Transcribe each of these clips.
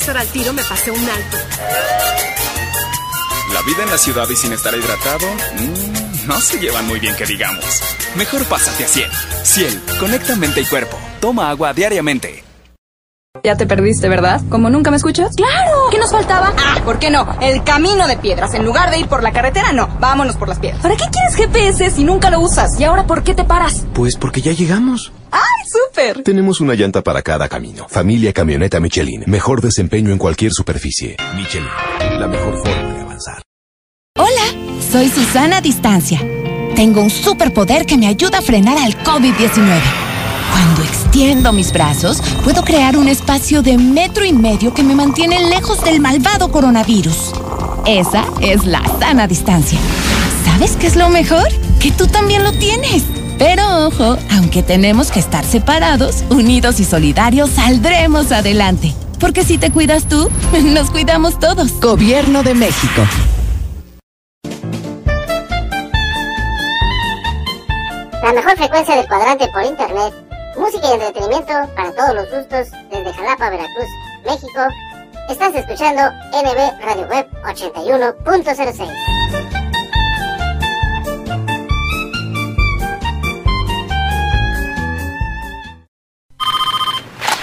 Estar al tiro me pasé un alto. La vida en la ciudad y sin estar hidratado, mm, no se llevan muy bien que digamos. Mejor pásate a Ciel. Ciel, conecta mente y cuerpo. Toma agua diariamente. Ya te perdiste, ¿verdad? ¿Como nunca me escuchas? ¡Claro! ¿Qué nos faltaba? Ah, ¿por qué no? El camino de piedras. En lugar de ir por la carretera, no. Vámonos por las piedras. ¿Para qué quieres GPS si nunca lo usas? ¿Y ahora por qué te paras? Pues porque ya llegamos. ¡Ay, súper! Tenemos una llanta para cada camino. Familia Camioneta Michelin. Mejor desempeño en cualquier superficie. Michelin. La mejor forma de avanzar. Hola, soy Susana Distancia. Tengo un superpoder que me ayuda a frenar al COVID-19. Cuando extiendo mis brazos, puedo crear un espacio de metro y medio que me mantiene lejos del malvado coronavirus. Esa es la sana distancia. ¿Sabes qué es lo mejor? Que tú también lo tienes. Pero ojo, aunque tenemos que estar separados, unidos y solidarios, saldremos adelante. Porque si te cuidas tú, nos cuidamos todos. Gobierno de México. La mejor frecuencia del cuadrante por internet música y entretenimiento para todos los gustos desde Jalapa, Veracruz, México. Estás escuchando NB Radio Web 81.06.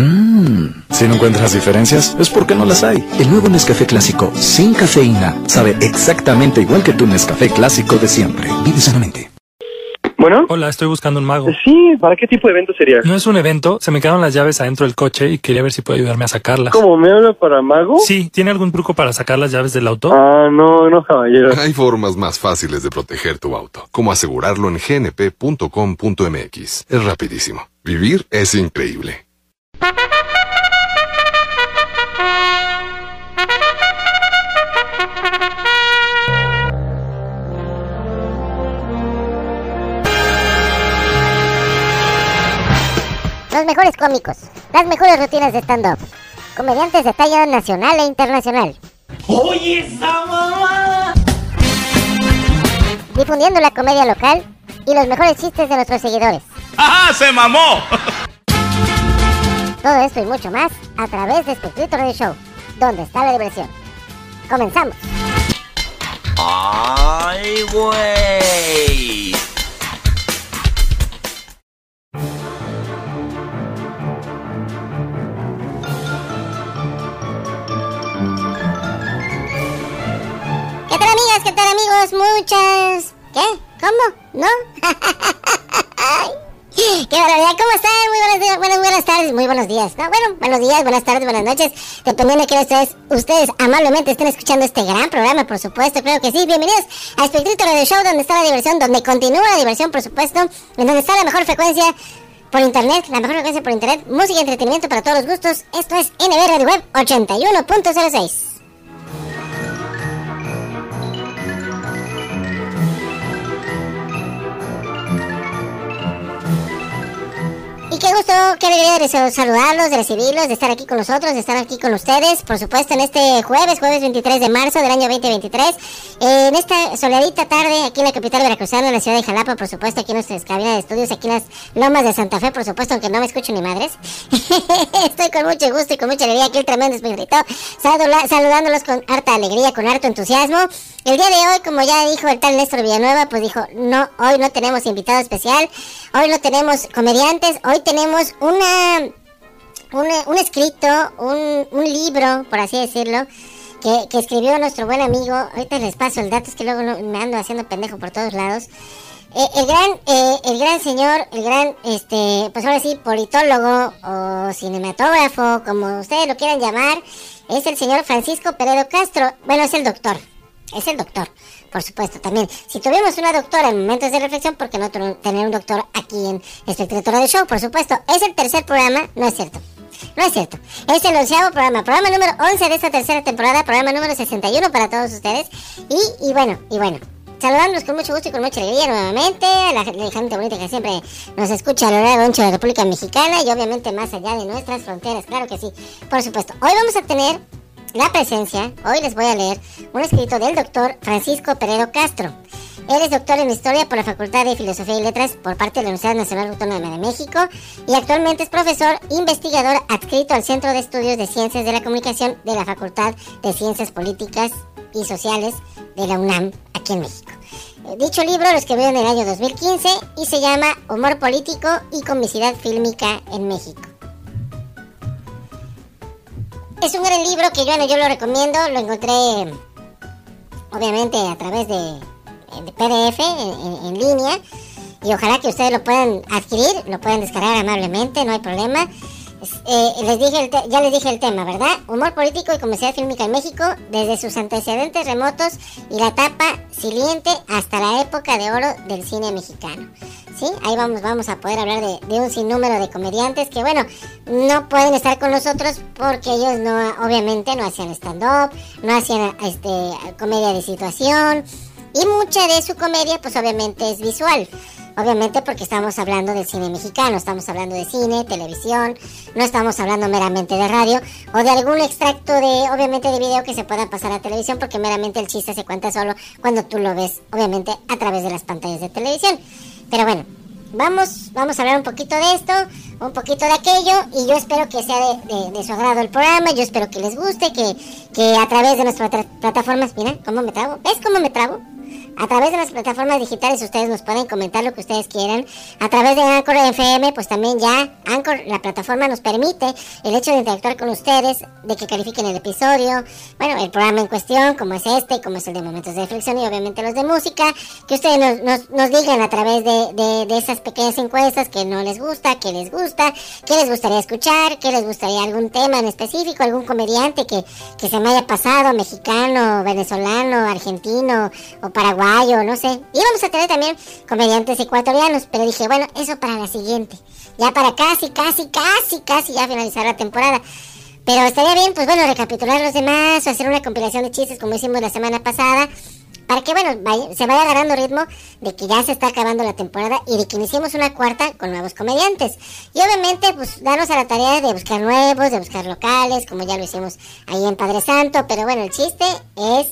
Mmm, si no encuentras diferencias, es porque no las hay. El nuevo Nescafé clásico sin cafeína sabe exactamente igual que tu Nescafé clásico de siempre. Vive sanamente. Bueno. Hola, estoy buscando un mago. Sí, ¿para qué tipo de evento sería? No es un evento, se me quedaron las llaves adentro del coche y quería ver si puede ayudarme a sacarlas. ¿Cómo me habla para mago? Sí, ¿tiene algún truco para sacar las llaves del auto? Ah, no, no, caballero. Hay formas más fáciles de proteger tu auto, como asegurarlo en gnp.com.mx. Es rapidísimo. Vivir es increíble. Mejores cómicos, las mejores rutinas de stand-up, comediantes de talla nacional e internacional. ¡Oye esa mamada! Difundiendo la comedia local y los mejores chistes de nuestros seguidores. ¡Ajá! ¡Se mamó! Todo esto y mucho más a través de Espectrito Radio Show, donde está la diversión. Comenzamos. ¡Ay, güey! ¿Qué amigos? Muchas... ¿Qué? ¿Cómo? ¿No? ¡Qué barbaridad! ¿Cómo están? Muy buenos días, buenas, tardes, muy buenos días. No, bueno, buenos días, buenas tardes, buenas noches. Dependiendo de que ustedes, ustedes amablemente estén escuchando este gran programa, por supuesto, creo que sí. Bienvenidos a Espectrito Radio Show, donde está la diversión, donde continúa la diversión, por supuesto, en donde está la mejor frecuencia por internet, la mejor frecuencia por internet, música y entretenimiento para todos los gustos. Esto es NB Radio Web 81.06. gusto, qué alegría de saludarlos, de recibirlos, de estar aquí con nosotros, de estar aquí con ustedes, por supuesto, en este jueves, jueves 23 de marzo del año 2023, eh, en esta soleadita tarde, aquí en la capital veracruzana, en la ciudad de Jalapa, por supuesto, aquí en nuestras cabinas de estudios, aquí en las lomas de Santa Fe, por supuesto, aunque no me escucho ni madres. Estoy con mucho gusto y con mucha alegría aquí, el tremendo espíritu, saludándolos con harta alegría, con harto entusiasmo. El día de hoy, como ya dijo el tal Néstor Villanueva, pues dijo, no, hoy no tenemos invitado especial, hoy no tenemos comediantes, hoy tenemos una un, un escrito, un, un libro, por así decirlo, que, que escribió nuestro buen amigo. Ahorita les paso el dato, es que luego me ando haciendo pendejo por todos lados. Eh, el gran, eh, el gran señor, el gran, este, pues ahora sí, politólogo o cinematógrafo, como ustedes lo quieran llamar, es el señor Francisco Peredo Castro. Bueno, es el doctor, es el doctor, por supuesto, también. Si tuvimos una doctora en momentos de reflexión, ¿por qué no tener un doctor aquí en Espectadora de Show? Por supuesto, es el tercer programa, no es cierto. No es cierto. Es el onceavo programa, programa número 11 de esta tercera temporada, programa número 61 para todos ustedes. Y, y bueno, y bueno. Saludándolos con mucho gusto y con mucha alegría nuevamente a la gente bonita que siempre nos escucha a lo largo de la República Mexicana y obviamente más allá de nuestras fronteras, claro que sí, por supuesto. Hoy vamos a tener la presencia, hoy les voy a leer un escrito del doctor Francisco Peredo Castro. Él es doctor en Historia por la Facultad de Filosofía y Letras por parte de la Universidad Nacional Autónoma de México y actualmente es profesor investigador adscrito al Centro de Estudios de Ciencias de la Comunicación de la Facultad de Ciencias Políticas y Sociales de la UNAM aquí en México. Eh, Dicho libro lo escribió en el año 2015 y se llama Humor Político y Comicidad Fílmica en México. Es un gran libro que yo, bueno, yo lo recomiendo, lo encontré obviamente a través de, PDF en, línea y ojalá que ustedes lo puedan adquirir, lo pueden descargar amablemente, no hay problema. Es- eh, les dije el ya les dije el tema, ¿verdad? Humor político y comercial fílmica en México, desde sus antecedentes remotos y la etapa siliente hasta la época de oro del cine mexicano. ¿Sí? Ahí vamos, vamos a poder hablar de, de un sinnúmero de comediantes que, bueno, no pueden estar con nosotros porque ellos no, obviamente, no hacían stand-up, no hacían este, comedia de situación y mucha de su comedia, pues obviamente es visual. Obviamente porque estamos hablando del cine mexicano, estamos hablando de cine, televisión, no estamos hablando meramente de radio o de algún extracto de, obviamente, de video que se pueda pasar a televisión porque meramente el chiste se cuenta solo cuando tú lo ves, obviamente, a través de las pantallas de televisión. Pero bueno, vamos, vamos a hablar un poquito de esto, un poquito de aquello y yo espero que sea de, de- de su agrado el programa, yo espero que les guste, que, que a través de nuestras tra- plataformas, mira cómo me trago, ¿ves cómo me trago? A través de las plataformas digitales ustedes nos pueden comentar lo que ustedes quieran. A través de Anchor FM, pues también ya Anchor, la plataforma nos permite el hecho de interactuar con ustedes, de que califiquen el episodio, bueno, el programa en cuestión, como es este, como es el de Momentos de Reflexión y obviamente los de música, que ustedes nos, nos, nos digan a través de, de, de esas pequeñas encuestas que no les gusta, que les gusta, que les gustaría escuchar, que les gustaría algún tema en específico, algún comediante que, que se me haya pasado, mexicano, venezolano, argentino o paraguayo, no sé. Y vamos a tener también comediantes ecuatorianos, pero dije, bueno, eso para la siguiente. Ya para casi, casi, casi, casi ya finalizar la temporada. Pero estaría bien, pues bueno, recapitular los demás o hacer una compilación de chistes como hicimos la semana pasada. Para que, bueno, vaya- se vaya agarrando ritmo de que ya se está acabando la temporada y de que iniciemos una cuarta con nuevos comediantes. Y obviamente, pues, darnos a la tarea de buscar nuevos, de buscar locales, como ya lo hicimos ahí en Padre Santo. Pero bueno, el chiste es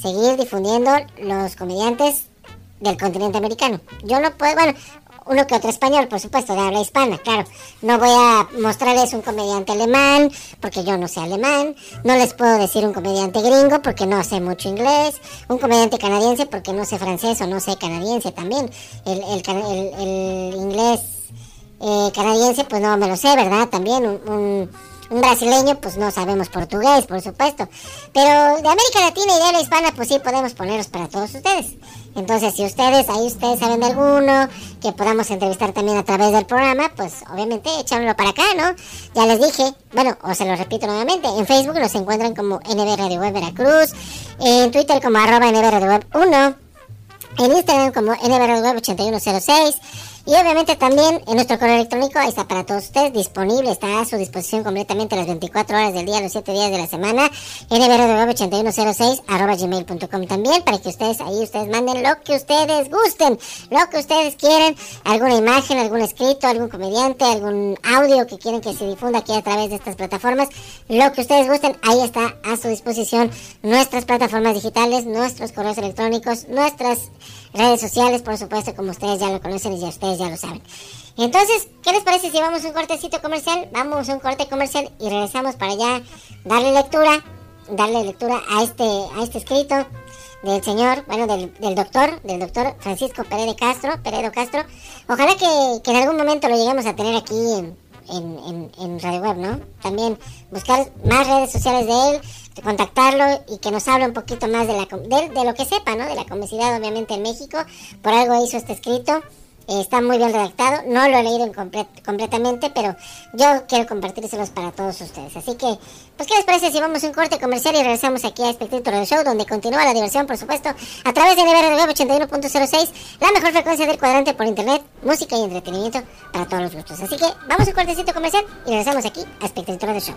seguir difundiendo los comediantes del continente americano. Yo no puedo, bueno, uno que otro español, por supuesto, de habla hispana, claro. No voy a mostrarles un comediante alemán, porque yo no sé alemán. No les puedo decir un comediante gringo, porque no sé mucho inglés. Un comediante canadiense, porque no sé francés o no sé canadiense también. El, el, el- el inglés eh, canadiense, pues no me lo sé, ¿verdad? También un, un- un brasileño, pues no sabemos portugués, por supuesto. Pero de América Latina y de habla hispana, pues sí podemos ponerlos para todos ustedes. Entonces, si ustedes, ahí ustedes saben de alguno que podamos entrevistar también a través del programa, pues obviamente échanlo para acá, ¿no? Ya les dije, bueno, o se lo repito nuevamente, en Facebook nos encuentran como NB Veracruz, en Twitter como arroba NB Radio Web 1, en Instagram como nbrweb8106 y obviamente también en nuestro correo electrónico está para todos ustedes disponible, está a su disposición completamente las 24 horas del día, los 7 días de la semana, nbrweb8106 arroba también para que ustedes ahí ustedes manden lo que ustedes gusten, lo que ustedes quieran, alguna imagen, algún escrito, algún comediante, algún audio que quieren que se difunda aquí a través de estas plataformas, lo que ustedes gusten, ahí está a su disposición nuestras plataformas digitales, nuestros correos electrónicos, nuestras redes sociales, por supuesto, como ustedes ya lo conocen y ya ustedes ya lo saben. Entonces, ¿qué les parece si vamos a un cortecito comercial? Vamos a un corte comercial y regresamos para ya darle lectura, darle lectura a este, a este escrito del señor, bueno, del, del doctor, del doctor Francisco Peredo Castro, Peredo Castro. Ojalá que, que en algún momento lo lleguemos a tener aquí en, en, en, en Radio Web, ¿no? También buscar más redes sociales de él, contactarlo y que nos hable un poquito más de, la, de, de lo que sepa, ¿no? De la comicidad, obviamente, en México. Por algo hizo este escrito. Eh, está muy bien redactado. No lo he leído en comple- completamente, pero yo quiero compartírselos para todos ustedes. Así que, pues, ¿qué les parece si vamos a un corte comercial y regresamos aquí a título del show, donde continúa la diversión, por supuesto, a través de NBR Web 81.06, la mejor frecuencia del cuadrante por internet, música y entretenimiento para todos los gustos. Así que, vamos a un cortecito comercial y regresamos aquí a Espectatura del Show.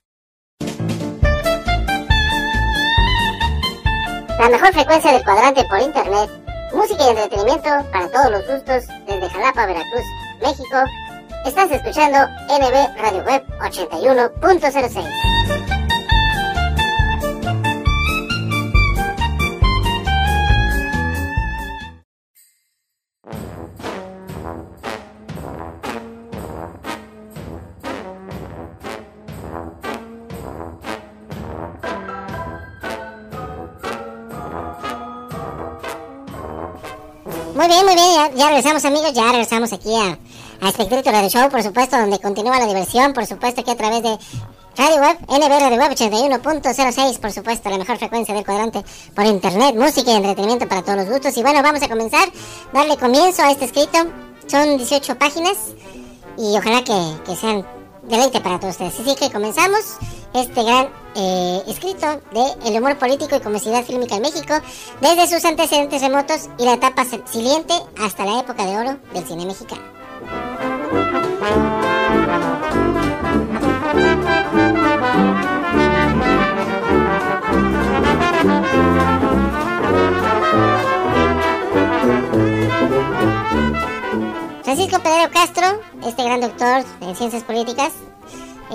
La mejor frecuencia del cuadrante por internet, música y entretenimiento para todos los gustos desde Jalapa, Veracruz, México. Estás escuchando NB Radio Web 81.06. Muy bien, muy bien, ya, regresamos amigos, ya regresamos aquí a, a Espectro Radio Show, por supuesto, donde continúa la diversión, por supuesto, aquí a través de Radio Web, NB Radio Web 81.06, por supuesto, la mejor frecuencia del cuadrante por internet, música y entretenimiento para todos los gustos. Y bueno, vamos a comenzar, darle comienzo a este escrito. Son 18 páginas y ojalá que, que sean deleite para todos ustedes. Así que comenzamos este gran eh, escrito de el humor político y comicidad fílmica en México, desde sus antecedentes remotos y la etapa siliente hasta la época de oro del cine mexicano. Francisco Pedro Castro, este gran doctor en ciencias políticas,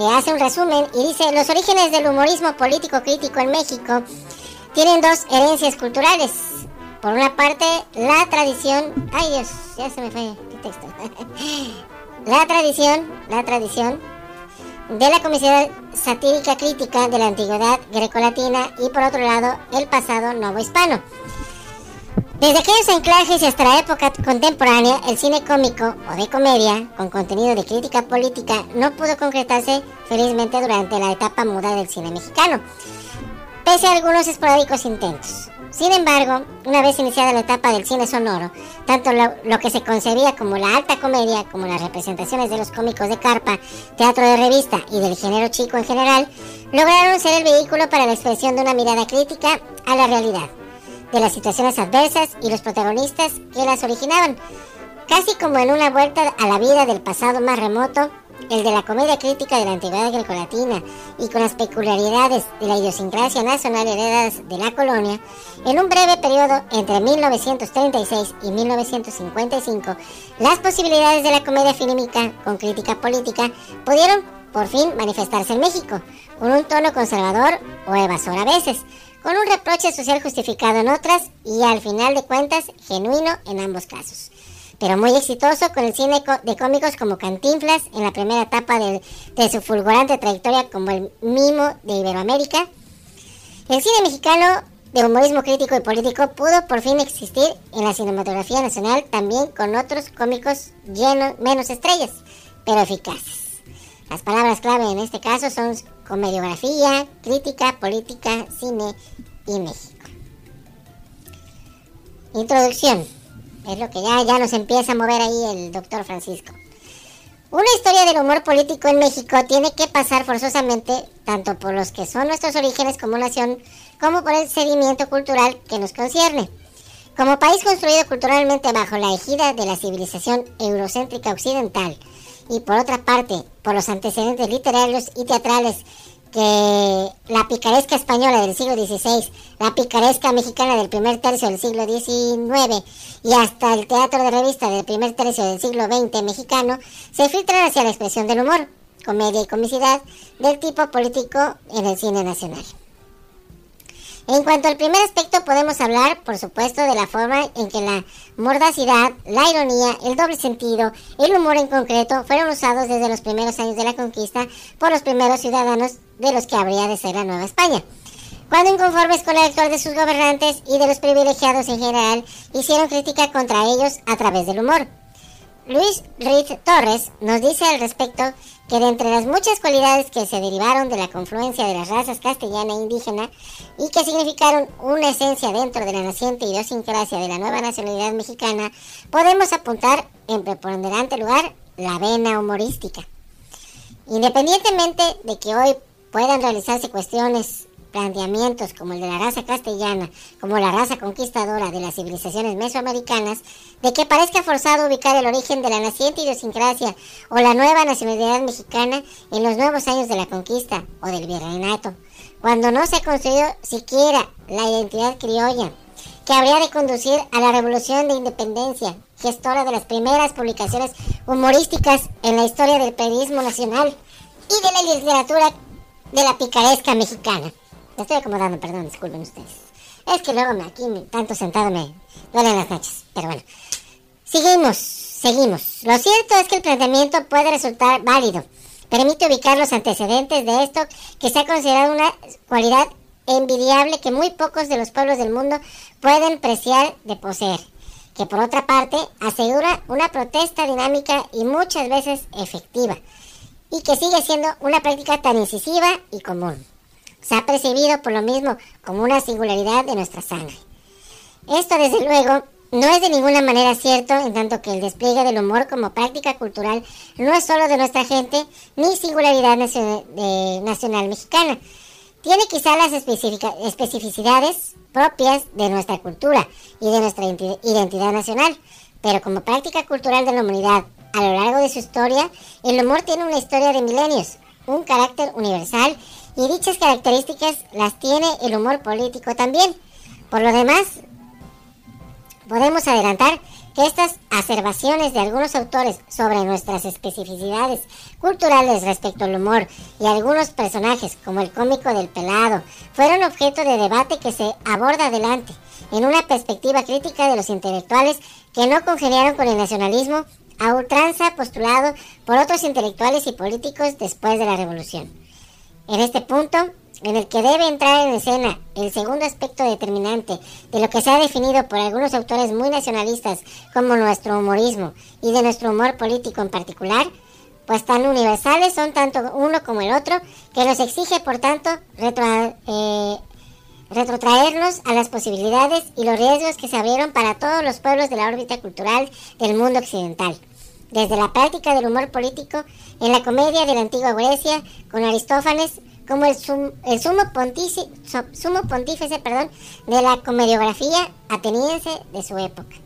hace un resumen y dice, los orígenes del humorismo político crítico en México tienen dos herencias culturales. Por una parte, la tradición... Ay Dios, ya se me fue el texto. la tradición, la tradición de la comicidad satírica crítica de la antigüedad grecolatina y por otro lado, el pasado novohispano. Desde aquellos anclajes hasta la época contemporánea, el cine cómico o de comedia, con contenido de crítica política, no pudo concretarse felizmente durante la etapa muda del cine mexicano, pese a algunos esporádicos intentos. Sin embargo, una vez iniciada la etapa del cine sonoro, tanto lo, lo, que se concebía como la alta comedia, como las representaciones de los cómicos de carpa, teatro de revista y del género chico en general, lograron ser el vehículo para la expresión de una mirada crítica a la realidad de las situaciones adversas y los protagonistas que las originaban, casi como en una vuelta a la vida del pasado más remoto el de la comedia crítica de la antigüedad grecolatina y con las peculiaridades de la idiosincrasia nacional heredadas de la colonia, en un breve periodo entre 1936 y 1955, las posibilidades de la comedia fílmica con crítica política pudieron por fin manifestarse en México, con un tono conservador o evasor a veces, con un reproche social justificado en otras y al final de cuentas genuino en ambos casos pero muy exitoso con el cine de cómicos como Cantinflas en la primera etapa de, de, su fulgurante trayectoria como el mimo de Iberoamérica. El cine mexicano de humorismo crítico y político pudo por fin existir en la cinematografía nacional también con otros cómicos llenos, menos estrellas, pero eficaces. Las palabras clave en este caso son comediografía, crítica, política, cine y México. Introducción. Es lo que ya, ya nos empieza a mover ahí el doctor Francisco. Una historia del humor político en México tiene que pasar forzosamente tanto por los que son nuestros orígenes como nación, como por el seguimiento cultural que nos concierne. Como país construido culturalmente bajo la ejida de la civilización eurocéntrica occidental, y por otra parte por los antecedentes literarios y teatrales que la picaresca española del siglo XVI, la picaresca mexicana del primer tercio del siglo XIX y hasta el teatro de revista del primer tercio del siglo XX mexicano se filtran hacia la expresión del humor, comedia y comicidad del tipo político en el cine nacional. En cuanto al primer aspecto, podemos hablar, por supuesto, de la forma en que la mordacidad, la ironía, el doble sentido, el humor en concreto, fueron usados desde los primeros años de la conquista por los primeros ciudadanos de los que habría de ser la Nueva España. Cuando inconformes con el actual de sus gobernantes y de los privilegiados en general, hicieron crítica contra ellos a través del humor. Luis Reed Torres nos dice al respecto que de entre las muchas cualidades que se derivaron de la confluencia de las razas castellana e indígena y que significaron una esencia dentro de la naciente idiosincrasia de la nueva nacionalidad mexicana, podemos apuntar en preponderante lugar la vena humorística. Independientemente de que hoy puedan realizarse cuestiones, planteamientos como el de la raza castellana, como la raza conquistadora de las civilizaciones mesoamericanas, de que parezca forzado ubicar el origen de la naciente idiosincrasia o la nueva nacionalidad mexicana en los nuevos años de la conquista o del virreinato, cuando no se ha construido siquiera la identidad criolla que habría de conducir a la revolución de independencia, gestora de las primeras publicaciones humorísticas en la historia del periodismo nacional y de la literatura de la picaresca mexicana. Me estoy acomodando, perdón, disculpen ustedes. Es que luego aquí tanto sentado me duelen las nachas, pero bueno. Seguimos, seguimos. Lo cierto es que el planteamiento puede resultar válido. Permite ubicar los antecedentes de esto que se ha considerado una cualidad envidiable que muy pocos de los pueblos del mundo pueden preciar de poseer, que por otra parte asegura una protesta dinámica y muchas veces efectiva, y que sigue siendo una práctica tan incisiva y común. Se ha percibido por lo mismo como una singularidad de nuestra sangre. Esto desde luego no es de ninguna manera cierto en tanto que el despliegue del humor como práctica cultural no es solo de nuestra gente ni singularidad nacional mexicana. Tiene quizá las especificidades propias de nuestra cultura y de nuestra identidad nacional, pero como práctica cultural de la humanidad a lo largo de su historia, el humor tiene una historia de milenios, un carácter universal y dichas características las tiene el humor político también. Por lo demás, podemos adelantar que estas acervaciones de algunos autores sobre nuestras especificidades culturales respecto al humor y algunos personajes como el cómico del pelado fueron objeto de debate que se aborda adelante en una perspectiva crítica de los intelectuales que no congeniaron con el nacionalismo a ultranza postulado por otros intelectuales y políticos después de la revolución. En este punto, en el que debe entrar en escena el segundo aspecto determinante de lo que se ha definido por algunos autores muy nacionalistas como nuestro humorismo y de nuestro humor político en particular, pues tan universales son tanto uno como el otro que nos exige por tanto eh, retrotraernos a las posibilidades y los riesgos que se abrieron para todos los pueblos de la órbita cultural del mundo occidental. Desde la práctica del humor político en la comedia de la antigua Grecia, con Aristófanes como el, el sumo, pontífice, sumo pontífice perdón, de la comediografía ateniense de su época.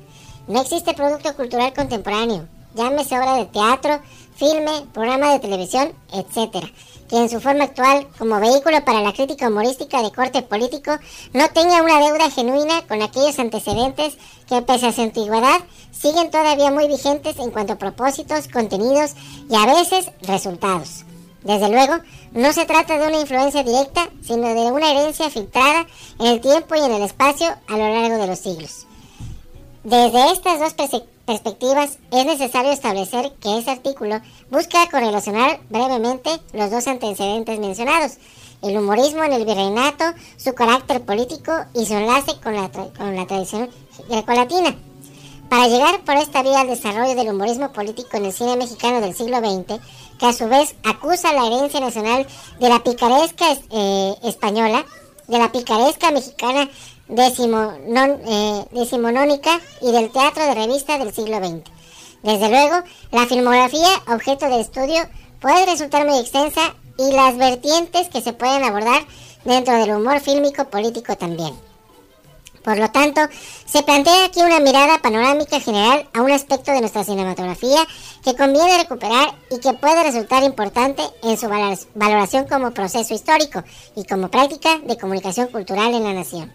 No existe producto cultural contemporáneo, llámese obra de teatro, filme, programa de televisión, etc. Que en su forma actual, como vehículo para la crítica humorística de corte político, no tenga una deuda genuina con aquellos antecedentes que, pese a su antigüedad, siguen todavía muy vigentes en cuanto a propósitos, contenidos y a veces resultados. Desde luego, no se trata de una influencia directa, sino de una herencia filtrada en el tiempo y en el espacio a lo largo de los siglos. Desde estas dos perse- perspectivas es necesario establecer que ese artículo busca correlacionar brevemente los dos antecedentes mencionados, el humorismo en el virreinato, su carácter político y su enlace con la, tra- con la tradición grecolatina. Para llegar por esta vía al desarrollo del humorismo político en el cine mexicano del siglo XX, que a su vez acusa la herencia nacional de la picaresca es- eh, española, de la picaresca mexicana decimonon- eh, decimonónica y del teatro de revista del siglo XX. Desde luego, la filmografía, objeto de estudio, puede resultar muy extensa y las vertientes que se pueden abordar dentro del humor fílmico político también. Por lo tanto, se plantea aquí una mirada panorámica general a un aspecto de nuestra cinematografía que conviene recuperar y que puede resultar importante en su valor- valoración como proceso histórico y como práctica de comunicación cultural en la nación.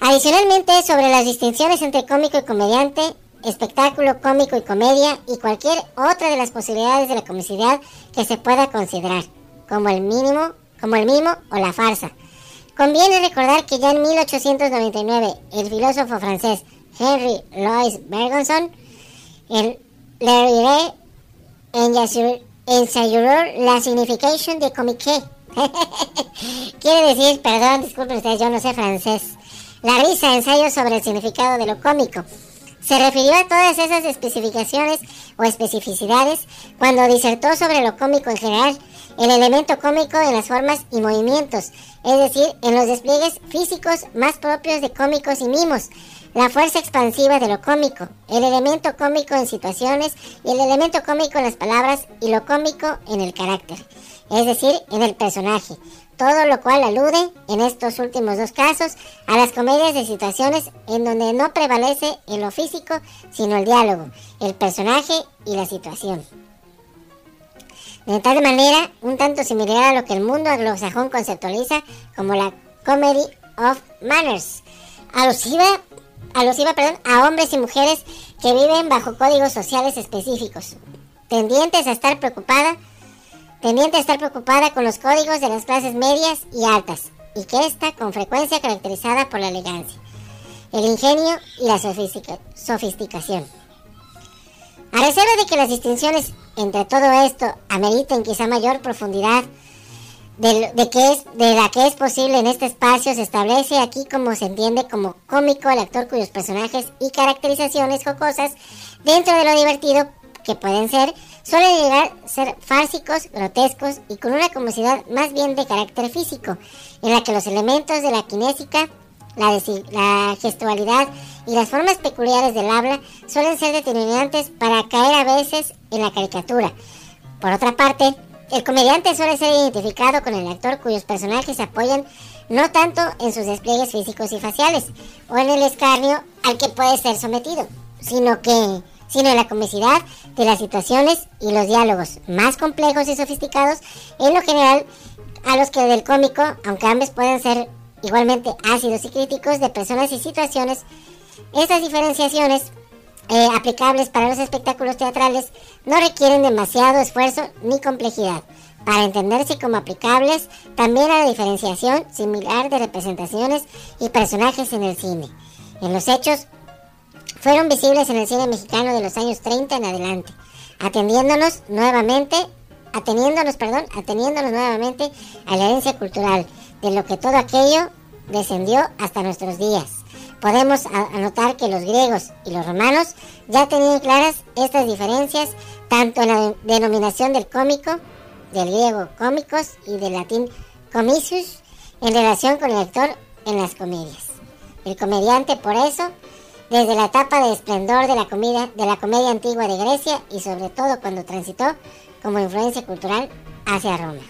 Adicionalmente, sobre las distinciones entre cómico y comediante, espectáculo cómico y comedia y cualquier otra de las posibilidades de la comicidad que se pueda considerar, como el mínimo, como el mimo o la farsa. Conviene recordar que ya en 1899 el filósofo francés Henry Louis Bergson el, le ensayó la signification de comique. Quiere decir, perdón, disculpen ustedes, yo no sé francés. La risa, ensayo sobre el significado de lo cómico. Se refirió a todas esas especificaciones o especificidades cuando disertó sobre lo cómico en general, el elemento cómico en las formas y movimientos, es decir, en los despliegues físicos más propios de cómicos y mimos, la fuerza expansiva de lo cómico, el elemento cómico en situaciones y el elemento cómico en las palabras y lo cómico en el carácter, es decir, en el personaje. Todo lo cual alude, en estos últimos dos casos, a las comedias de situaciones en donde no prevalece en lo físico, sino el diálogo, el personaje y la situación. De tal manera, un tanto similar a lo que el mundo anglosajón conceptualiza como la Comedy of Manners, alusiva, alusiva perdón, a hombres y mujeres que viven bajo códigos sociales específicos, tendientes a estar preocupada, tendiente a estar preocupada con los códigos de las clases medias y altas, y que está con frecuencia caracterizada por la elegancia, el ingenio y la sofistica- sofisticación. A reserva de que las distinciones entre todo esto ameriten quizá mayor profundidad de, de que es, de la que es posible en este espacio, se establece aquí como se entiende como cómico el actor cuyos personajes y caracterizaciones jocosas dentro de lo divertido que pueden ser, suelen llegar a ser fársicos, grotescos y con una comicidad más bien de carácter físico, en la que los elementos de la kinésica, la, la gestualidad y las formas peculiares del habla suelen ser determinantes para caer a veces en la caricatura. Por otra parte, el comediante suele ser identificado con el actor cuyos personajes se apoyan no tanto en sus despliegues físicos y faciales o en el escarnio al que puede ser sometido, sino que sino en la comicidad de las situaciones y los diálogos más complejos y sofisticados, en lo general a los que del cómico, aunque ambos pueden ser igualmente ácidos y críticos de personas y situaciones, estas diferenciaciones eh, aplicables para los espectáculos teatrales no requieren demasiado esfuerzo ni complejidad para entenderse como aplicables también a la diferenciación similar de representaciones y personajes en el cine. En los hechos, fueron visibles en el cine mexicano de los años 30 en adelante, atendiéndonos nuevamente, ateniéndonos, perdón, ateniéndonos nuevamente a la herencia cultural, de lo que todo aquello descendió hasta nuestros días. Podemos anotar que los griegos y los romanos ya tenían claras estas diferencias, tanto en la de- denominación del cómico, del griego cómicos y del latín comicius, en relación con el actor en las comedias. El comediante, por eso, desde la etapa de esplendor de la, comida, de la comedia antigua de Grecia y sobre todo cuando transitó como influencia cultural hacia Roma.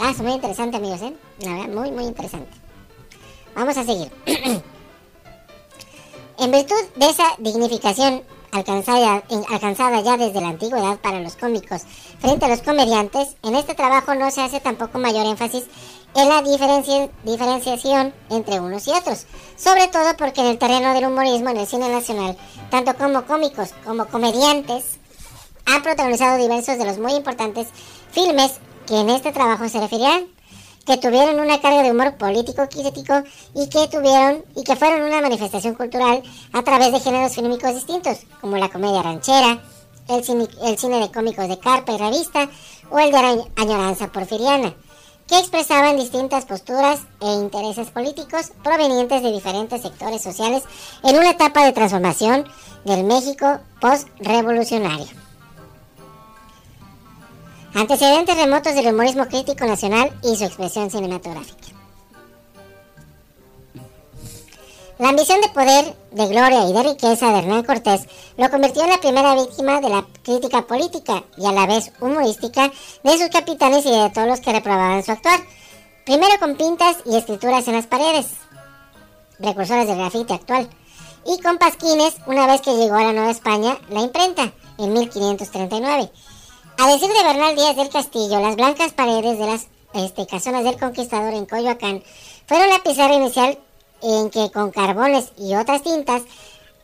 Ah, es muy interesante, amigos, ¿eh? La verdad, muy, muy interesante. Vamos a seguir. en virtud de esa dignificación alcanzada, alcanzada ya desde la antigüedad para los cómicos frente a los comediantes, en este trabajo no se hace tampoco mayor énfasis en la diferencia- diferenciación entre unos y otros, sobre todo porque en el terreno del humorismo en el cine nacional, tanto como cómicos como comediantes han protagonizado diversos de los muy importantes filmes que en este trabajo se referirán, que tuvieron una carga de humor político crítico y que tuvieron y que fueron una manifestación cultural a través de géneros fílmicos distintos, como la comedia ranchera, el cine, el cine de cómicos de carpa y revista o el de añ- añoranza porfiriana, que expresaban distintas posturas e intereses políticos provenientes de diferentes sectores sociales en una etapa de transformación del México post-revolucionario. Antecedentes remotos del humorismo crítico nacional y su expresión cinematográfica. La ambición de poder, de gloria y de riqueza de Hernán Cortés lo convirtió en la primera víctima de la crítica política y a la vez humorística de sus capitanes y de todos los que reprobaban su actuar. Primero con pintas y escrituras en las paredes, precursores del grafite actual, y con pasquines una vez que llegó a la Nueva España la imprenta en 1539. A decir de Bernal Díaz del Castillo, las blancas paredes de las este, casonas del conquistador en Coyoacán fueron la pizarra inicial en que con carbones y otras tintas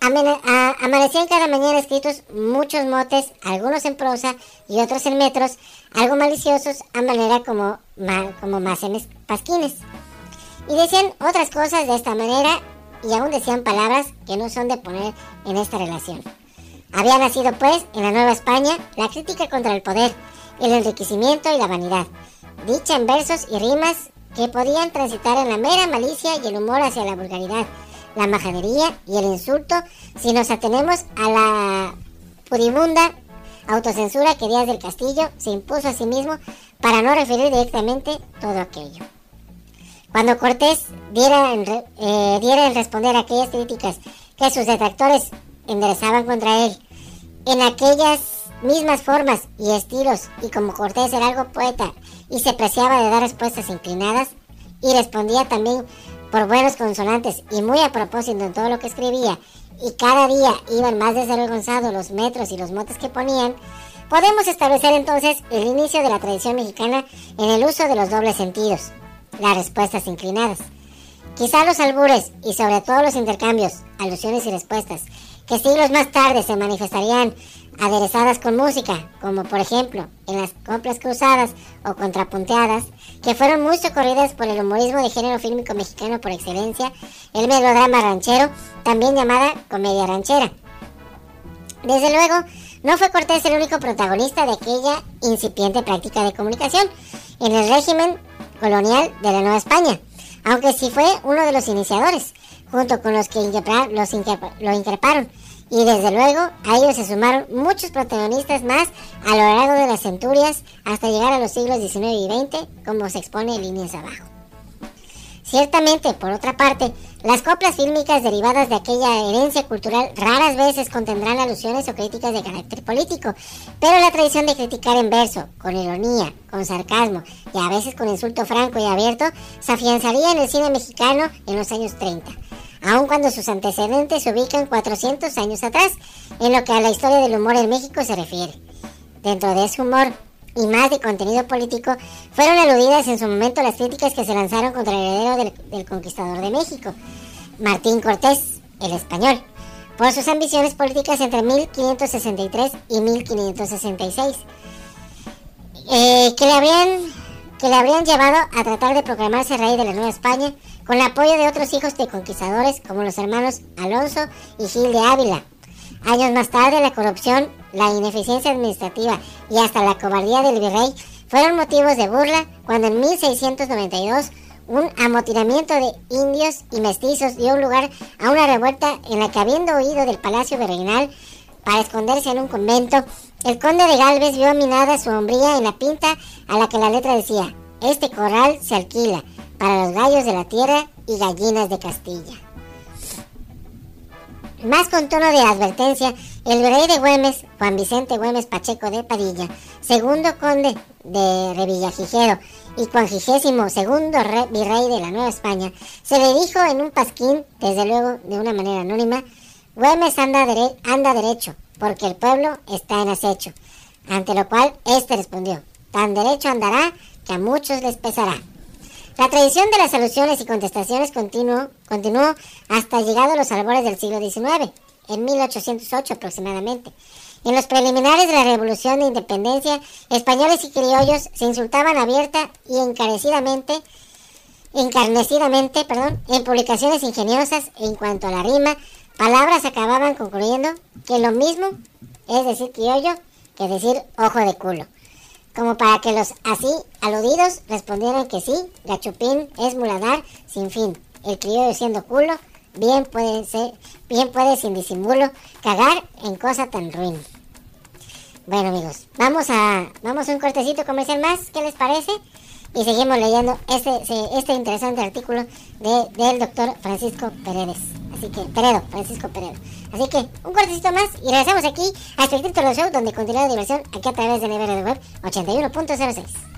amanecían cada mañana escritos muchos motes, algunos en prosa y otros en metros, algo maliciosos a manera como, ma- como mácemes pasquines. Y decían otras cosas de esta manera y aún decían palabras que no son de poner en esta relación. Había nacido pues en la Nueva España la crítica contra el poder, el enriquecimiento y la vanidad, dicha en versos y rimas que podían transitar en la mera malicia y el humor hacia la vulgaridad, la majadería y el insulto si nos atenemos a la pudibunda autocensura que Díaz del Castillo se impuso a sí mismo para no referir directamente todo aquello. Cuando Cortés diera en, eh, diera en responder a aquellas críticas que sus detractores enderezaban contra él, en aquellas mismas formas y estilos, y como Cortés era algo poeta y se preciaba de dar respuestas inclinadas, y respondía también por buenos consonantes y muy a propósito en todo lo que escribía, y cada día iban más desvergonzados los metros y los motes que ponían, podemos establecer entonces el inicio de la tradición mexicana en el uso de los dobles sentidos, las respuestas inclinadas. Quizá los albures y sobre todo los intercambios, alusiones y respuestas, que siglos más tarde se manifestarían aderezadas con música, como por ejemplo en las coplas cruzadas o contrapunteadas, que fueron muy socorridas por el humorismo de género fílmico mexicano por excelencia, el melodrama ranchero, también llamada comedia ranchera. Desde luego, no fue Cortés el único protagonista de aquella incipiente práctica de comunicación en el régimen colonial de la Nueva España, aunque sí fue uno de los iniciadores, junto con los que los lo increparon. Y desde luego a ellos se sumaron muchos protagonistas más a lo largo de las centurias hasta llegar a los siglos XIX y XX, como se expone en líneas abajo. Ciertamente, por otra parte, las coplas fílmicas derivadas de aquella herencia cultural raras veces contendrán alusiones o críticas de carácter político, pero la tradición de criticar en verso, con ironía, con sarcasmo y a veces con insulto franco y abierto, se afianzaría en el cine mexicano en los años 30, aun cuando sus antecedentes se ubican 400 años atrás, en lo que a la historia del humor en México se refiere. Dentro de ese humor y más de contenido político, fueron aludidas en su momento las críticas que se lanzaron contra el heredero del, conquistador de México, Martín Cortés, el español, por sus ambiciones políticas entre 1563 y 1566, eh, que, le habrían, que le habrían llevado a tratar de proclamarse rey de la Nueva España con el apoyo de otros hijos de conquistadores como los hermanos Alonso y Gil de Ávila. Años más tarde, la corrupción, la ineficiencia administrativa y hasta la cobardía del virrey fueron motivos de burla cuando en 1692 un amotinamiento de indios y mestizos dio lugar a una revuelta en la que habiendo huido del palacio virreinal para esconderse en un convento, el conde de Galvez vio minada su hombría en la pinta a la que la letra decía, este corral se alquila para los gallos de la tierra y gallinas de Castilla. Más con tono de advertencia, el virrey de Güemes, Juan Vicente Güemes Pacheco de Padilla, segundo conde de Revillagigedo y cuangigésimo segundo re- virrey de la Nueva España, se le dijo en un pasquín, desde luego de una manera anónima, Güemes anda, anda derecho, porque el pueblo está en acecho. Ante lo cual, este respondió, tan derecho andará que a muchos les pesará. La tradición de las alusiones y contestaciones continuó, continuó hasta llegado a los albores del siglo XIX, en 1808 aproximadamente. En los preliminares de la Revolución de Independencia, españoles y criollos se insultaban abierta y encarecidamente, encarnecidamente, perdón, en publicaciones ingeniosas en cuanto a la rima, palabras acababan concluyendo que lo mismo es decir criollo que decir ojo de culo. Como para que los así aludidos respondieran que sí, gachupín es muladar sin fin. El criollo siendo culo, bien puede ser, bien puede sin disimulo cagar en cosa tan ruin. Bueno amigos, vamos a, vamos a un cortecito comercial más, ¿qué les parece? Y seguimos leyendo este, este interesante artículo de, del doctor Francisco Paredes. Así que, Peredo, Francisco Peredo. Así que, un cortecito más y regresamos aquí a Espectro Show, donde continúa la diversión aquí a través de de Web 81.06.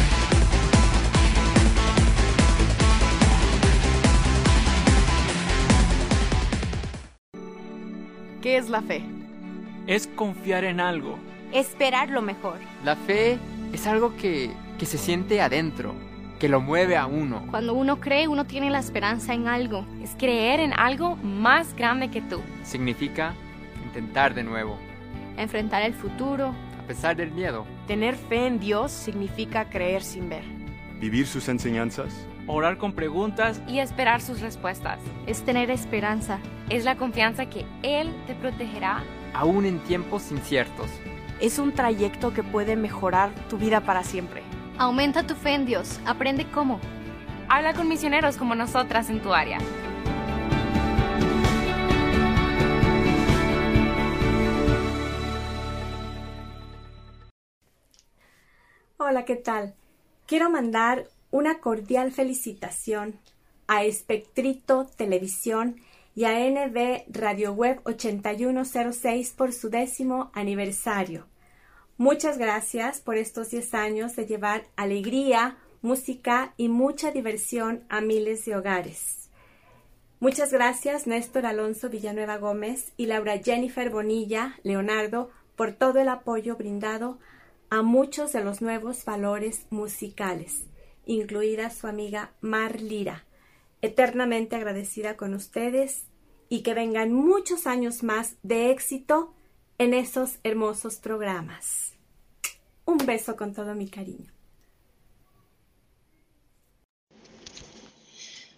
¿Qué es la fe? Es confiar en algo. Esperar lo mejor. La fe es algo que, que se siente adentro, que lo mueve a uno. Cuando uno cree, uno tiene la esperanza en algo. Es creer en algo más grande que tú. Significa intentar de nuevo, Enfrentar el futuro. a pesar del miedo. Tener fe en Dios significa creer sin ver. Vivir sus enseñanzas. Orar con preguntas. Y esperar sus respuestas. Es tener esperanza. Es la confianza que Él te protegerá. Aún en tiempos inciertos. Es un trayecto que puede mejorar tu vida para siempre. Aumenta tu fe en Dios. Aprende cómo. Habla con misioneros como nosotras en tu área. Hola, ¿qué tal? Quiero mandar una cordial felicitación a Espectrito Televisión y a NB Radio Web 8106 por su décimo aniversario. Muchas gracias por estos 10 años de llevar alegría, música y mucha diversión a miles de hogares. Muchas gracias Néstor Alonso Villanueva Gómez y Laura Jennifer Bonilla Leonardo por todo el apoyo brindado a muchos de los nuevos valores musicales, incluida su amiga Mar Lira. Eternamente agradecida con ustedes y que vengan muchos años más de éxito en esos hermosos programas. Un beso con todo mi cariño.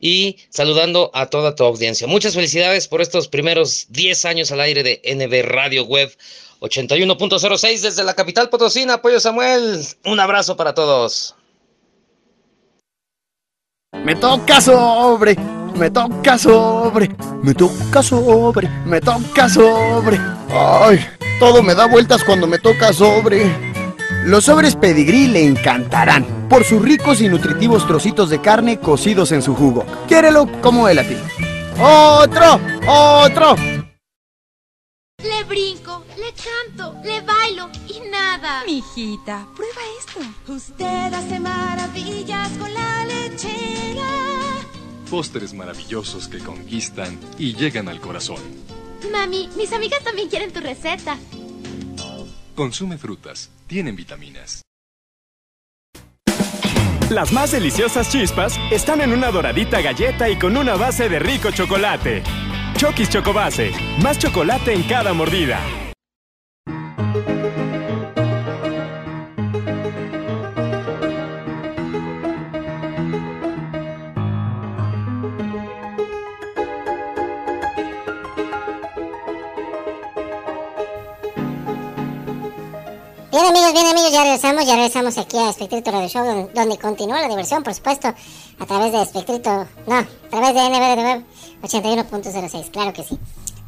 y saludando a toda tu audiencia. Muchas felicidades por estos primeros 10 años al aire de NB Radio Web 81.06 desde la capital potosina. Apoyo Samuel, un abrazo para todos. Me toca sobre, me toca sobre, me toca sobre, me toca sobre. Ay, todo me da vueltas cuando me toca sobre. Los sobres pedigrí le encantarán por sus ricos y nutritivos trocitos de carne cocidos en su jugo. Quiérelo como él a ti. ¡Otro! ¡Otro! Le brinco, le canto, le bailo y nada. Mijita, prueba esto. Usted hace maravillas con la lechera. Pósteres maravillosos que conquistan y llegan al corazón. Mami, mis amigas también quieren tu receta. Consume frutas, tienen vitaminas. Las más deliciosas chispas están en una doradita galleta y con una base de rico chocolate. Chokis Chocobase, más chocolate en cada mordida. Bien amigos, bien amigos, ya regresamos, ya regresamos aquí a Espectrito Radio Show, donde, continúa la diversión, por supuesto, a través de Espectrito, no, a través de NBR Web 81.06, claro que sí.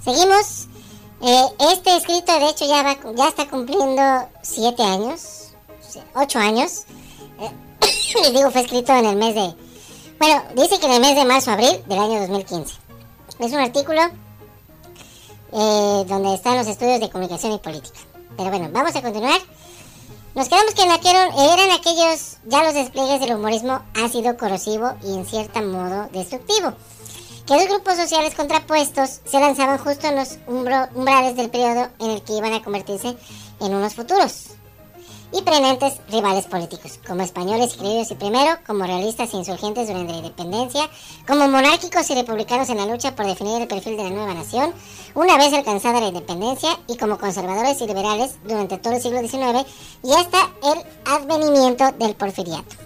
Seguimos, eh, este escrito de hecho ya, va, está cumpliendo 7 años, 8 años, Eh, les digo, fue escrito en el mes de, bueno, dice que en el mes de marzo-abril del año 2015. Es un artículo eh, donde están los estudios de comunicación y política. Pero bueno, vamos a continuar. Nos quedamos que en aquel- eran aquellos ya los despliegues del humorismo ácido, corrosivo y en cierto modo destructivo. Que dos grupos sociales contrapuestos se lanzaban justo en los umbrales del periodo en el que iban a convertirse en unos futuros y preeminentes rivales políticos, como españoles y criollos y primero, como realistas e insurgentes durante la independencia, como monárquicos y republicanos en la lucha por definir el perfil de la nueva nación, una vez alcanzada la independencia, y como conservadores y liberales durante todo el siglo XIX y hasta el advenimiento del porfiriato.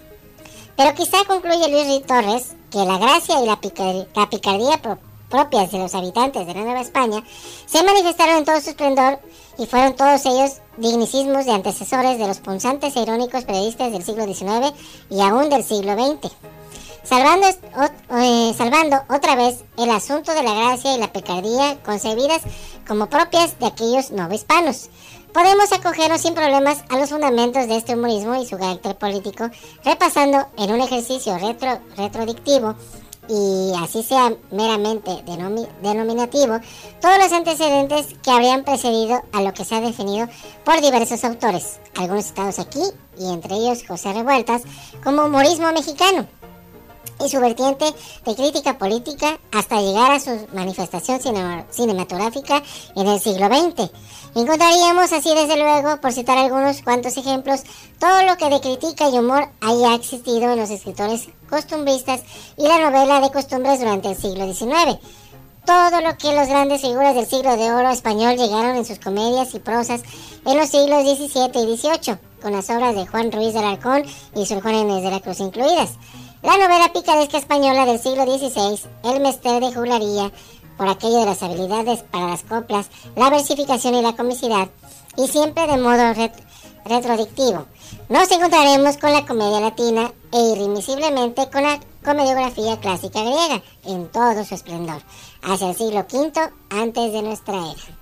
Pero quizá concluye Luis Ruiz Torres que la gracia y la picardía, la picardía pro- propias de los habitantes de la Nueva España se manifestaron en todo su esplendor y fueron todos ellos dignicismos de antecesores de los punzantes e irónicos periodistas del siglo XIX y aún del siglo XX. Salvando, ot- eh, salvando otra vez el asunto de la gracia y la picardía concebidas como propias de aquellos novohispanos. Podemos acogernos sin problemas a los fundamentos de este humorismo y su carácter político, repasando en un ejercicio retro, retrodictivo y así sea meramente denomi- denominativo, todos los antecedentes que habrían precedido a lo que se ha definido por diversos autores, algunos citados aquí y entre ellos José Revueltas, como humorismo mexicano y su vertiente de crítica política hasta llegar a su manifestación cinema- cinematográfica en el siglo XX. Encontraríamos así desde luego, por citar algunos cuantos ejemplos, todo lo que de crítica y humor haya existido en los escritores costumbristas y la novela de costumbres durante el siglo XIX. Todo lo que los grandes figuras del siglo de oro español llegaron en sus comedias y prosas en los siglos XVII y XVIII, con las obras de Juan Ruiz de Alarcón y Sor Juana Inés de la Cruz incluidas. La novela picaresca española del siglo XVI, El Mester de Juglaría, por aquello de las habilidades para las coplas, la versificación y la comicidad, y siempre de modo ret- retrodictivo. Nos encontraremos con la comedia latina e irremisiblemente con la comediografía clásica griega en todo su esplendor, hacia el siglo V antes de nuestra era.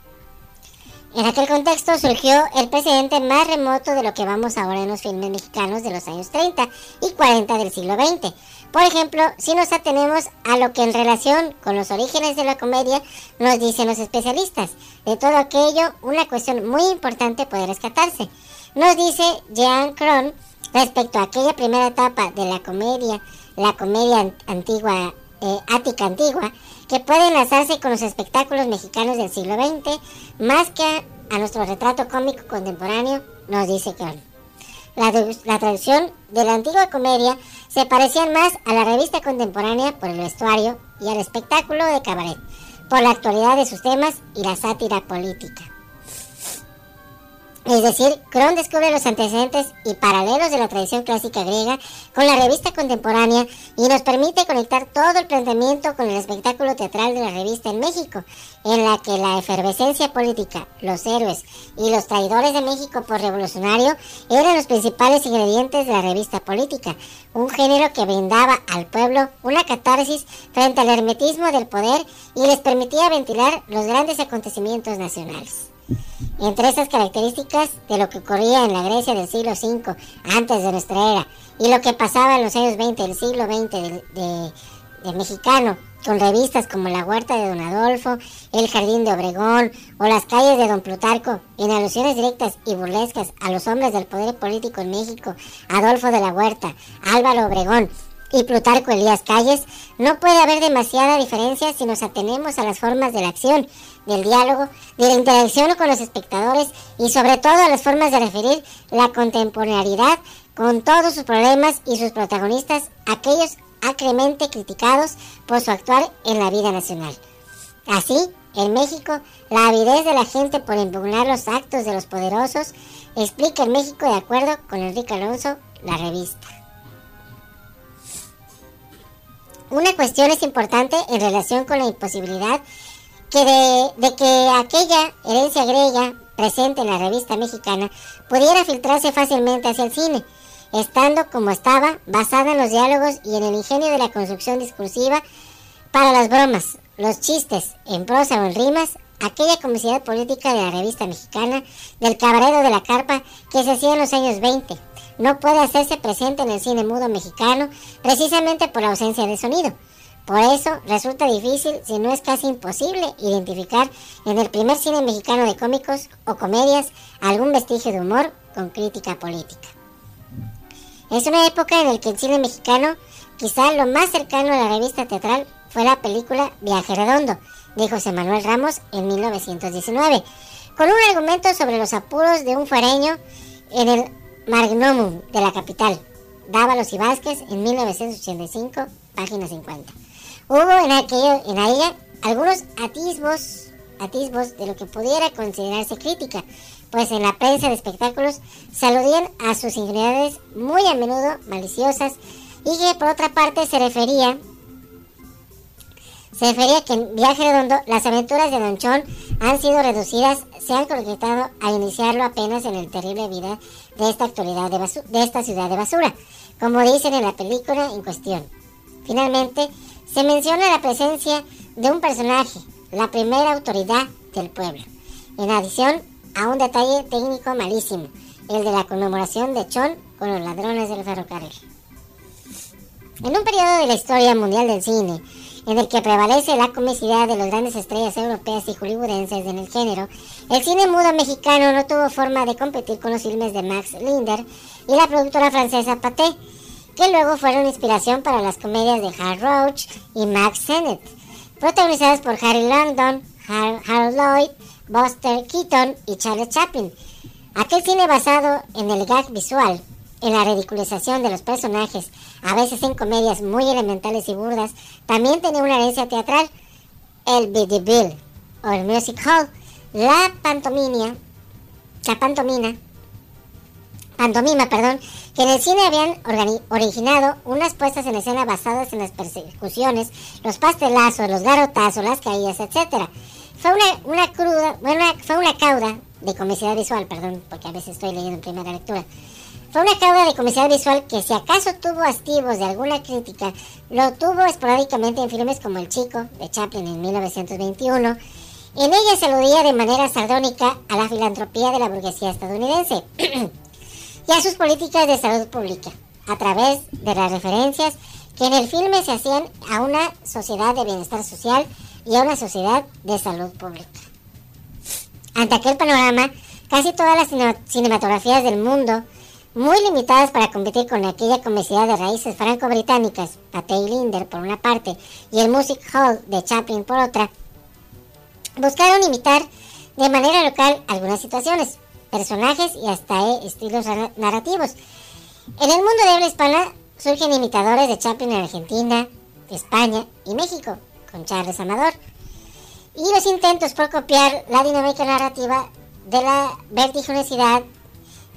En aquel contexto surgió el precedente más remoto de lo que vamos ahora en los filmes mexicanos de los años 30 y 40 del siglo XX. Por ejemplo, si nos atenemos a lo que en relación con los orígenes de la comedia nos dicen los especialistas, de todo aquello una cuestión muy importante puede rescatarse. Nos dice Jean Cron respecto a aquella primera etapa de la comedia, la comedia an- antigua, eh, ática antigua, que puede enlazarse con los espectáculos mexicanos del siglo XX más que a, nuestro retrato cómico contemporáneo, nos dice Kern. La, la, traducción de la antigua comedia se parecían más a la revista contemporánea por el vestuario y al espectáculo de cabaret, por la actualidad de sus temas y la sátira política. Es decir, Cron descubre los antecedentes y paralelos de la tradición clásica griega con la revista contemporánea y nos permite conectar todo el planteamiento con el espectáculo teatral de la revista en México, en la que la efervescencia política, los héroes y los traidores de México por revolucionario eran los principales ingredientes de la revista política, un género que brindaba al pueblo una catarsis frente al hermetismo del poder y les permitía ventilar los grandes acontecimientos nacionales. Entre esas características de lo que ocurría en la Grecia del siglo V antes de nuestra era y lo que pasaba en los años 20 del siglo XX de, de, de mexicano, con revistas como La Huerta de Don Adolfo, El Jardín de Obregón o Las calles de Don Plutarco, en alusiones directas y burlescas a los hombres del poder político en México, Adolfo de la Huerta, Álvaro Obregón, y Plutarco Elías Calles, no puede haber demasiada diferencia si nos atenemos a las formas de la acción, del diálogo, de la interacción con los espectadores y sobre todo a las formas de referir la contemporaneidad con todos sus problemas y sus protagonistas, aquellos acremente criticados por su actuar en la vida nacional. Así, en México, la avidez de la gente por impugnar los actos de los poderosos explica el México de acuerdo con Enrique Alonso, la revista. Una cuestión es importante en relación con la imposibilidad que de, que aquella herencia griega presente en la revista mexicana pudiera filtrarse fácilmente hacia el cine, estando como estaba, basada en los diálogos y en el ingenio de la construcción discursiva para las bromas, los chistes, en prosa o en rimas, aquella comicidad política de la revista mexicana, del cabaredo de la carpa que se hacía en los años 20 no puede hacerse presente en el cine mudo mexicano precisamente por la ausencia de sonido. Por eso resulta difícil, si no es casi imposible, identificar en el primer cine mexicano de cómicos o comedias algún vestigio de humor con crítica política. Es una época en la que el cine mexicano, quizá lo más cercano a la revista teatral, fue la película Viaje Redondo, de José Manuel Ramos en 1919, con un argumento sobre los apuros de un fuereño en el Magnum de la capital, Dávalos y Vázquez en 1985, página 50. Hubo en, aquello, en ella algunos atisbos, atisbos de lo que pudiera considerarse crítica, pues en la prensa de espectáculos se a sus ingenuidades muy a menudo maliciosas y que por otra parte se refería se refería que en Viaje Redondo las aventuras de Don Chon han sido reducidas, se han concretado a iniciarlo apenas en el terrible vida de esta actualidad de, de esta ciudad de basura, como dicen en la película en cuestión. Finalmente, se menciona la presencia de un personaje, la primera autoridad del pueblo, en adición a un detalle técnico malísimo, el de la conmemoración de Chon con los ladrones del ferrocarril. En un periodo de la historia mundial del cine, en el que prevalece la comicidad de las grandes estrellas europeas y hollywoodenses en el género, el cine mudo mexicano no tuvo forma de competir con los filmes de Max Linder y la productora francesa Pathé, que luego fueron inspiración para las comedias de Hal Roach y Max Sennett, protagonizadas por Harry London, Harold Lloyd, Buster Keaton y Charles Chaplin. Aquel cine basado en el gag visual, en la ridiculización de los personajes, a veces en comedias muy elementales y burdas, también tenía una herencia teatral, el Bill o el Music Hall, la pantomima, la pantomina, pantomima, perdón, que en el cine habían originado unas puestas en escena basadas en las persecuciones, los pastelazos, los garrotazos, las caídas, etc. Fue una, una cruda, bueno, fue una cauda de comicidad visual, perdón, porque a veces estoy leyendo en primera lectura fue una cauda de comicidad visual que si acaso tuvo astivos de alguna crítica, lo tuvo esporádicamente en filmes como El Chico, de Chaplin en 1921. En ella se aludía de manera sardónica a la filantropía de la burguesía estadounidense y a sus políticas de salud pública, a través de las referencias que en el filme se hacían a una sociedad de bienestar social y a una sociedad de salud pública. Ante aquel panorama, casi todas las cinematografías del mundo muy limitadas para competir con aquella comicidad de raíces franco-británicas, Patey Linder por una parte y el Music Hall de Chaplin por otra, buscaron imitar de manera local algunas situaciones, personajes y hasta eh, estilos ra- narrativos. En el mundo de habla hispana surgen imitadores de Chaplin en Argentina, España y México, con Charles Amador. Y los intentos por copiar la dinámica narrativa de la vertiginosidad,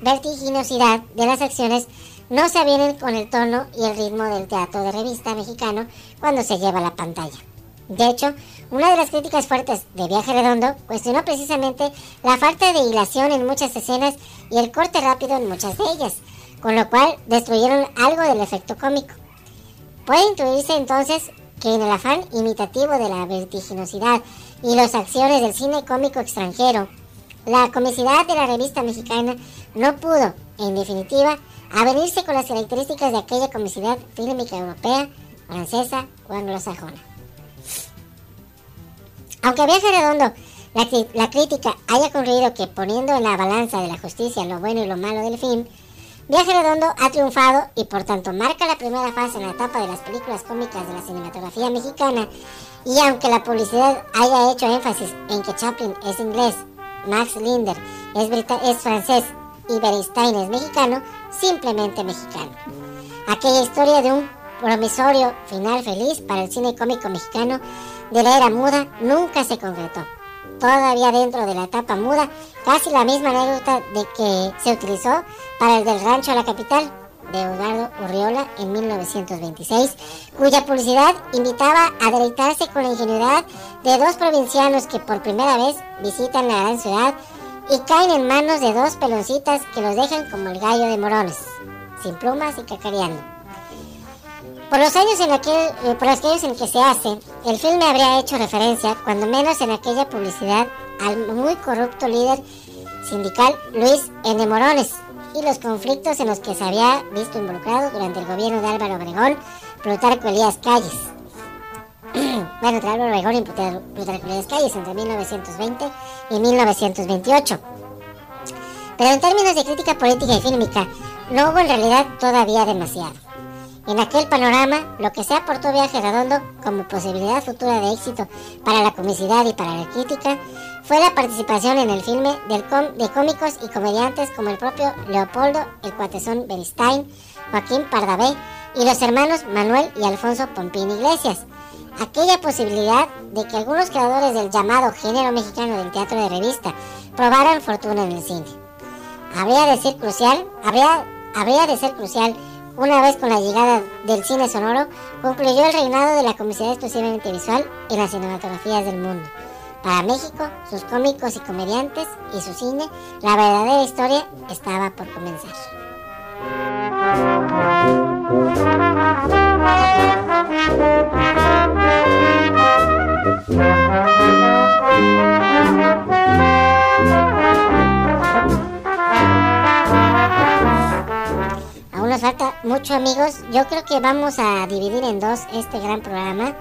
vertiginosidad de las acciones no se avienen con el tono y el ritmo del teatro de revista mexicano cuando se lleva a la pantalla. De hecho, una de las críticas fuertes de Viaje Redondo cuestionó precisamente la falta de hilación en muchas escenas y el corte rápido en muchas de ellas, con lo cual destruyeron algo del efecto cómico. Puede intuirse entonces que en el afán imitativo de la vertiginosidad y las acciones del cine cómico extranjero, la comicidad de la revista mexicana no pudo, en definitiva, avenirse con las características de aquella comicidad fílmica europea, francesa o anglosajona. Aunque Viaje Redondo la, crítica haya concluido que poniendo en la balanza de la justicia lo bueno y lo malo del film, Viaje Redondo ha triunfado y por tanto marca la primera fase en la etapa de las películas cómicas de la cinematografía mexicana y aunque la publicidad haya hecho énfasis en que Chaplin es inglés, Max Linder es, es francés y Beristain es mexicano, simplemente mexicano. Aquella historia de un promisorio final feliz para el cine cómico mexicano de la era muda nunca se concretó. Todavía dentro de la etapa muda, casi la misma anécdota de que se utilizó para el del rancho a la capital de Eduardo Urriola en 1926, cuya publicidad invitaba a deleitarse con la ingenuidad de dos provincianos que por primera vez visitan la gran ciudad y caen en manos de dos peloncitas que los dejan como el gallo de morones, sin plumas y cacareando. Por los años en aquel, eh, por los años en que se hace, el filme habría hecho referencia, cuando menos en aquella publicidad, al muy corrupto líder sindical Luis N. Morones y los conflictos en los que se había visto involucrado durante el gobierno de Álvaro Obregón, Plutarco Elías Calles. bueno, entre Álvaro Obregón y Plutar- Plutarco Calles entre 1920 y 1928. Pero en términos de crítica política y fílmica, no hubo en realidad todavía demasiado. En aquel panorama, lo que se aportó Viaje Redondo como posibilidad futura de éxito para la comicidad y para la crítica fue la participación en el filme del de cómicos y comediantes como el propio Leopoldo, el cuatezón Beristain, Joaquín Pardavé y los hermanos Manuel y Alfonso Pompín Iglesias. Aquella posibilidad de que algunos creadores del llamado género mexicano del teatro de revista probaran fortuna en el cine. Habría de ser crucial, habría, habría de ser crucial una vez con la llegada del cine sonoro, concluyó el reinado de la comicidad exclusivamente visual en las cinematografías del mundo. Para México, sus cómicos y comediantes y su cine, la verdadera historia estaba por comenzar. Aún nos falta mucho amigos. Yo creo que vamos a dividir en dos este gran programa.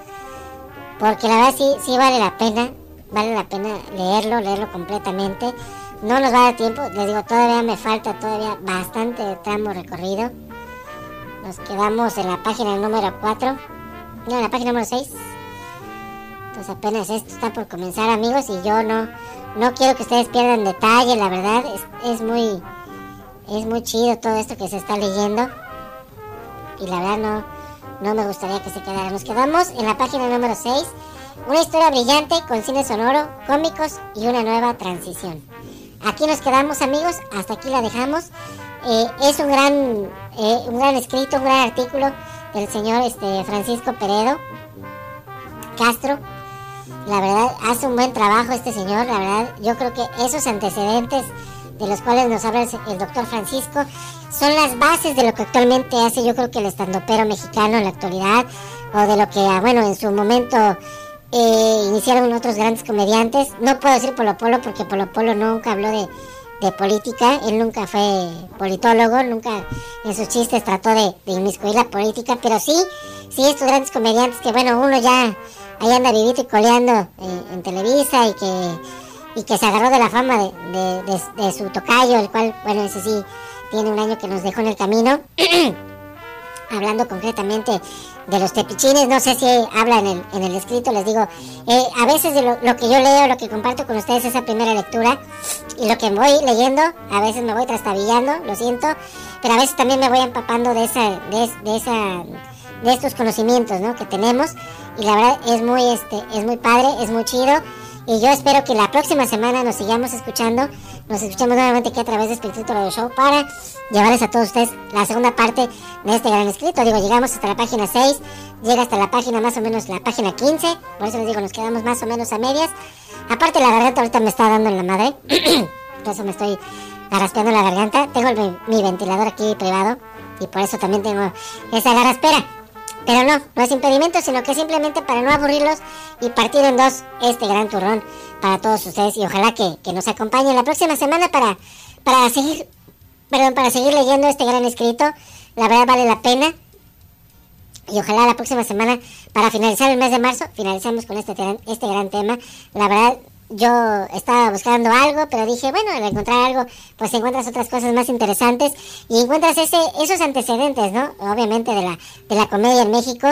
Porque la verdad sí, sí vale la pena. Vale la pena leerlo, leerlo completamente. No nos va a dar tiempo. Les digo, todavía me falta todavía bastante tramo recorrido. Nos quedamos en la página número 4. No, en la página número 6. Entonces apenas esto está por comenzar amigos y yo no, no quiero que ustedes pierdan detalle, la verdad es, es muy es muy chido todo esto que se está leyendo y la verdad no, no me gustaría que se quedara. Nos quedamos en la página número 6, una historia brillante con cine sonoro, cómicos y una nueva transición. Aquí nos quedamos amigos, hasta aquí la dejamos. Eh, es un gran, eh, un gran escrito, un gran artículo del señor este, Francisco Peredo Castro. La verdad, hace un buen trabajo este señor, la verdad, yo creo que esos antecedentes de los cuales nos habla el, doctor Francisco son las bases de lo que actualmente hace yo creo que el estandopero mexicano en la actualidad o de lo que, ah, bueno, en su momento eh, iniciaron otros grandes comediantes. No puedo decir Polo Polo porque Polo Polo nunca habló de, de política, él nunca fue politólogo, nunca en sus chistes trató de, de inmiscuir la política, pero sí, sí estos grandes comediantes que bueno, uno ya ahí anda vivito y coleando eh, en Televisa y que, y que se agarró de la fama de, de, su tocayo, el cual, bueno, ese sí, tiene un año que nos dejó en el camino. Hablando concretamente de los tepichines, no sé si habla en el, escrito, les digo, eh, a veces de lo, que yo leo, lo que comparto con ustedes, esa primera lectura, y lo que voy leyendo, a veces me voy trastabillando, lo siento, pero a veces también me voy empapando de esa, de, de esa, de estos conocimientos, ¿no? Que tenemos, y la verdad es muy, este, es muy padre, es muy chido, y yo espero que la próxima semana nos sigamos escuchando, nos escuchemos nuevamente aquí a través de Espiritu Radio Show para llevarles a todos ustedes la segunda parte de este gran escrito. Digo, llegamos hasta la página 6, llega hasta la página más o menos la página 15, por eso les digo, nos quedamos más o menos a medias. Aparte la garganta ahorita me está dando en la madre, por eso me estoy garraspeando la garganta. Tengo mi, mi ventilador aquí privado y por eso también tengo esa garraspera. Pero no, no es impedimento, sino que simplemente para no aburrirlos y partir en dos este gran turrón para todos ustedes y ojalá que, que nos acompañen la próxima semana para, para seguir, perdón, para seguir leyendo este gran escrito. La verdad vale la pena. Y ojalá la próxima semana, para finalizar el mes de marzo, finalizamos con este, este gran tema. La verdad, yo estaba buscando algo, pero dije, bueno, al encontrar algo, pues encuentras otras cosas más interesantes y encuentras ese, esos antecedentes, ¿no? Obviamente de la, de la comedia en México.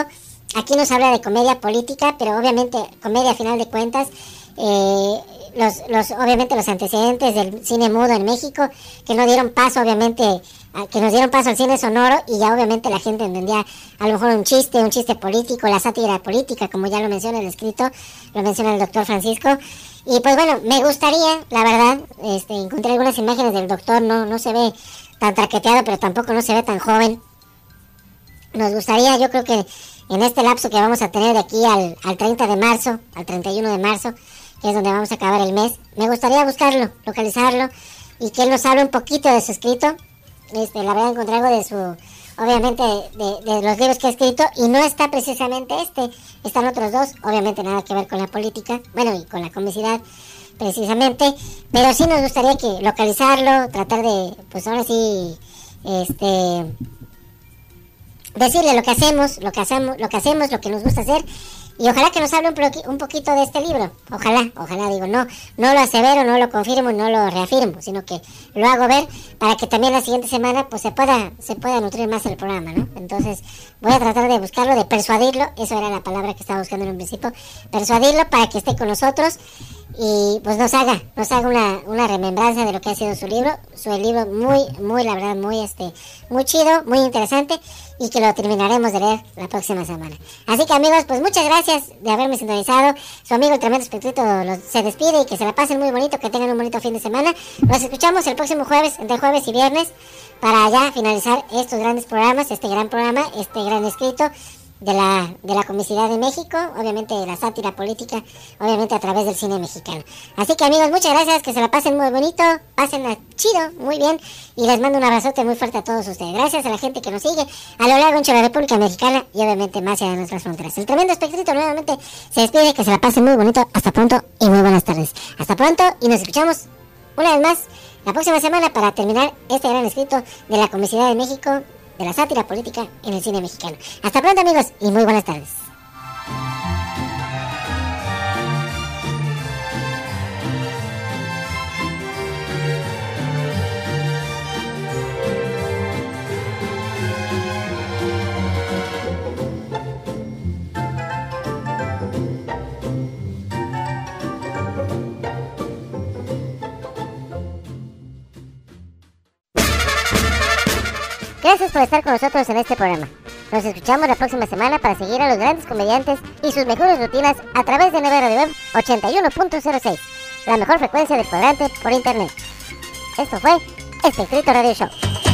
Aquí nos habla de comedia política, pero obviamente comedia a final de cuentas. eh, los, los, obviamente los antecedentes del cine mudo en México, que no dieron paso, obviamente, que nos dieron paso al cine sonoro y ya obviamente la gente entendía a lo mejor un chiste, un chiste político, la sátira política, como ya lo menciona el escrito, lo menciona el doctor Francisco. Y pues bueno, me gustaría, la verdad, este, encontré algunas imágenes del doctor, no, no se ve tan traqueteado, pero tampoco no se ve tan joven. Nos gustaría, yo creo que en este lapso que vamos a tener de aquí al, al 30 de marzo, al 31 de marzo, que es donde vamos a acabar el mes, me gustaría buscarlo, localizarlo y que él nos hable un poquito de su escrito. Este, la verdad encontré algo de su, obviamente, de, los libros que ha escrito y no está precisamente este, están otros dos, obviamente nada que ver con la política, bueno, y con la comicidad precisamente, pero sí nos gustaría que localizarlo, tratar de, pues ahora sí, este, decirle lo que hacemos, lo que hacemos, lo que hacemos, lo que nos gusta hacer y ojalá que nos hable un, un poquito de este libro. Ojalá, ojalá digo, no, no lo asevero, no lo confirmo, no lo reafirmo, sino que lo hago ver para que también la siguiente semana pues se pueda, se pueda nutrir más el programa, ¿no? Entonces voy a tratar de buscarlo, de persuadirlo, eso era la palabra que estaba buscando en un principio, persuadirlo para que esté con nosotros y pues nos haga, nos haga una, una remembranza de lo que ha sido su libro, su libro muy, muy, la verdad, muy este, muy chido, muy interesante y que lo terminaremos de leer la próxima semana. Así que amigos, pues muchas gracias de haberme sintonizado. Su amigo el tremendo espectrito se despide y que se la pasen muy bonito, que tengan un bonito fin de semana. Nos escuchamos el próximo jueves, entre jueves y viernes, para ya finalizar estos grandes programas, este gran programa, este gran escrito de la, de la comicidad de México, obviamente de la sátira política, obviamente a través del cine mexicano. Así que amigos, muchas gracias, que se la pasen muy bonito, pasen chido, muy bien, y les mando un abrazote muy fuerte a todos ustedes. Gracias a la gente que nos sigue a lo largo de la República Mexicana y obviamente más allá de nuestras fronteras. El tremendo espectrito nuevamente se despide, que se la pasen muy bonito, hasta pronto y muy buenas tardes. Hasta pronto y nos escuchamos una vez más la próxima semana para terminar este gran escrito de la comicidad de México, de la sátira política en el cine mexicano. Hasta pronto amigos y muy buenas tardes. Gracias por estar con nosotros en este programa. Nos escuchamos la próxima semana para seguir a los grandes comediantes y sus mejores rutinas a través de Nevero de Web 81.06, la mejor frecuencia del cuadrante por internet. Esto fue Espectrito Radio Show.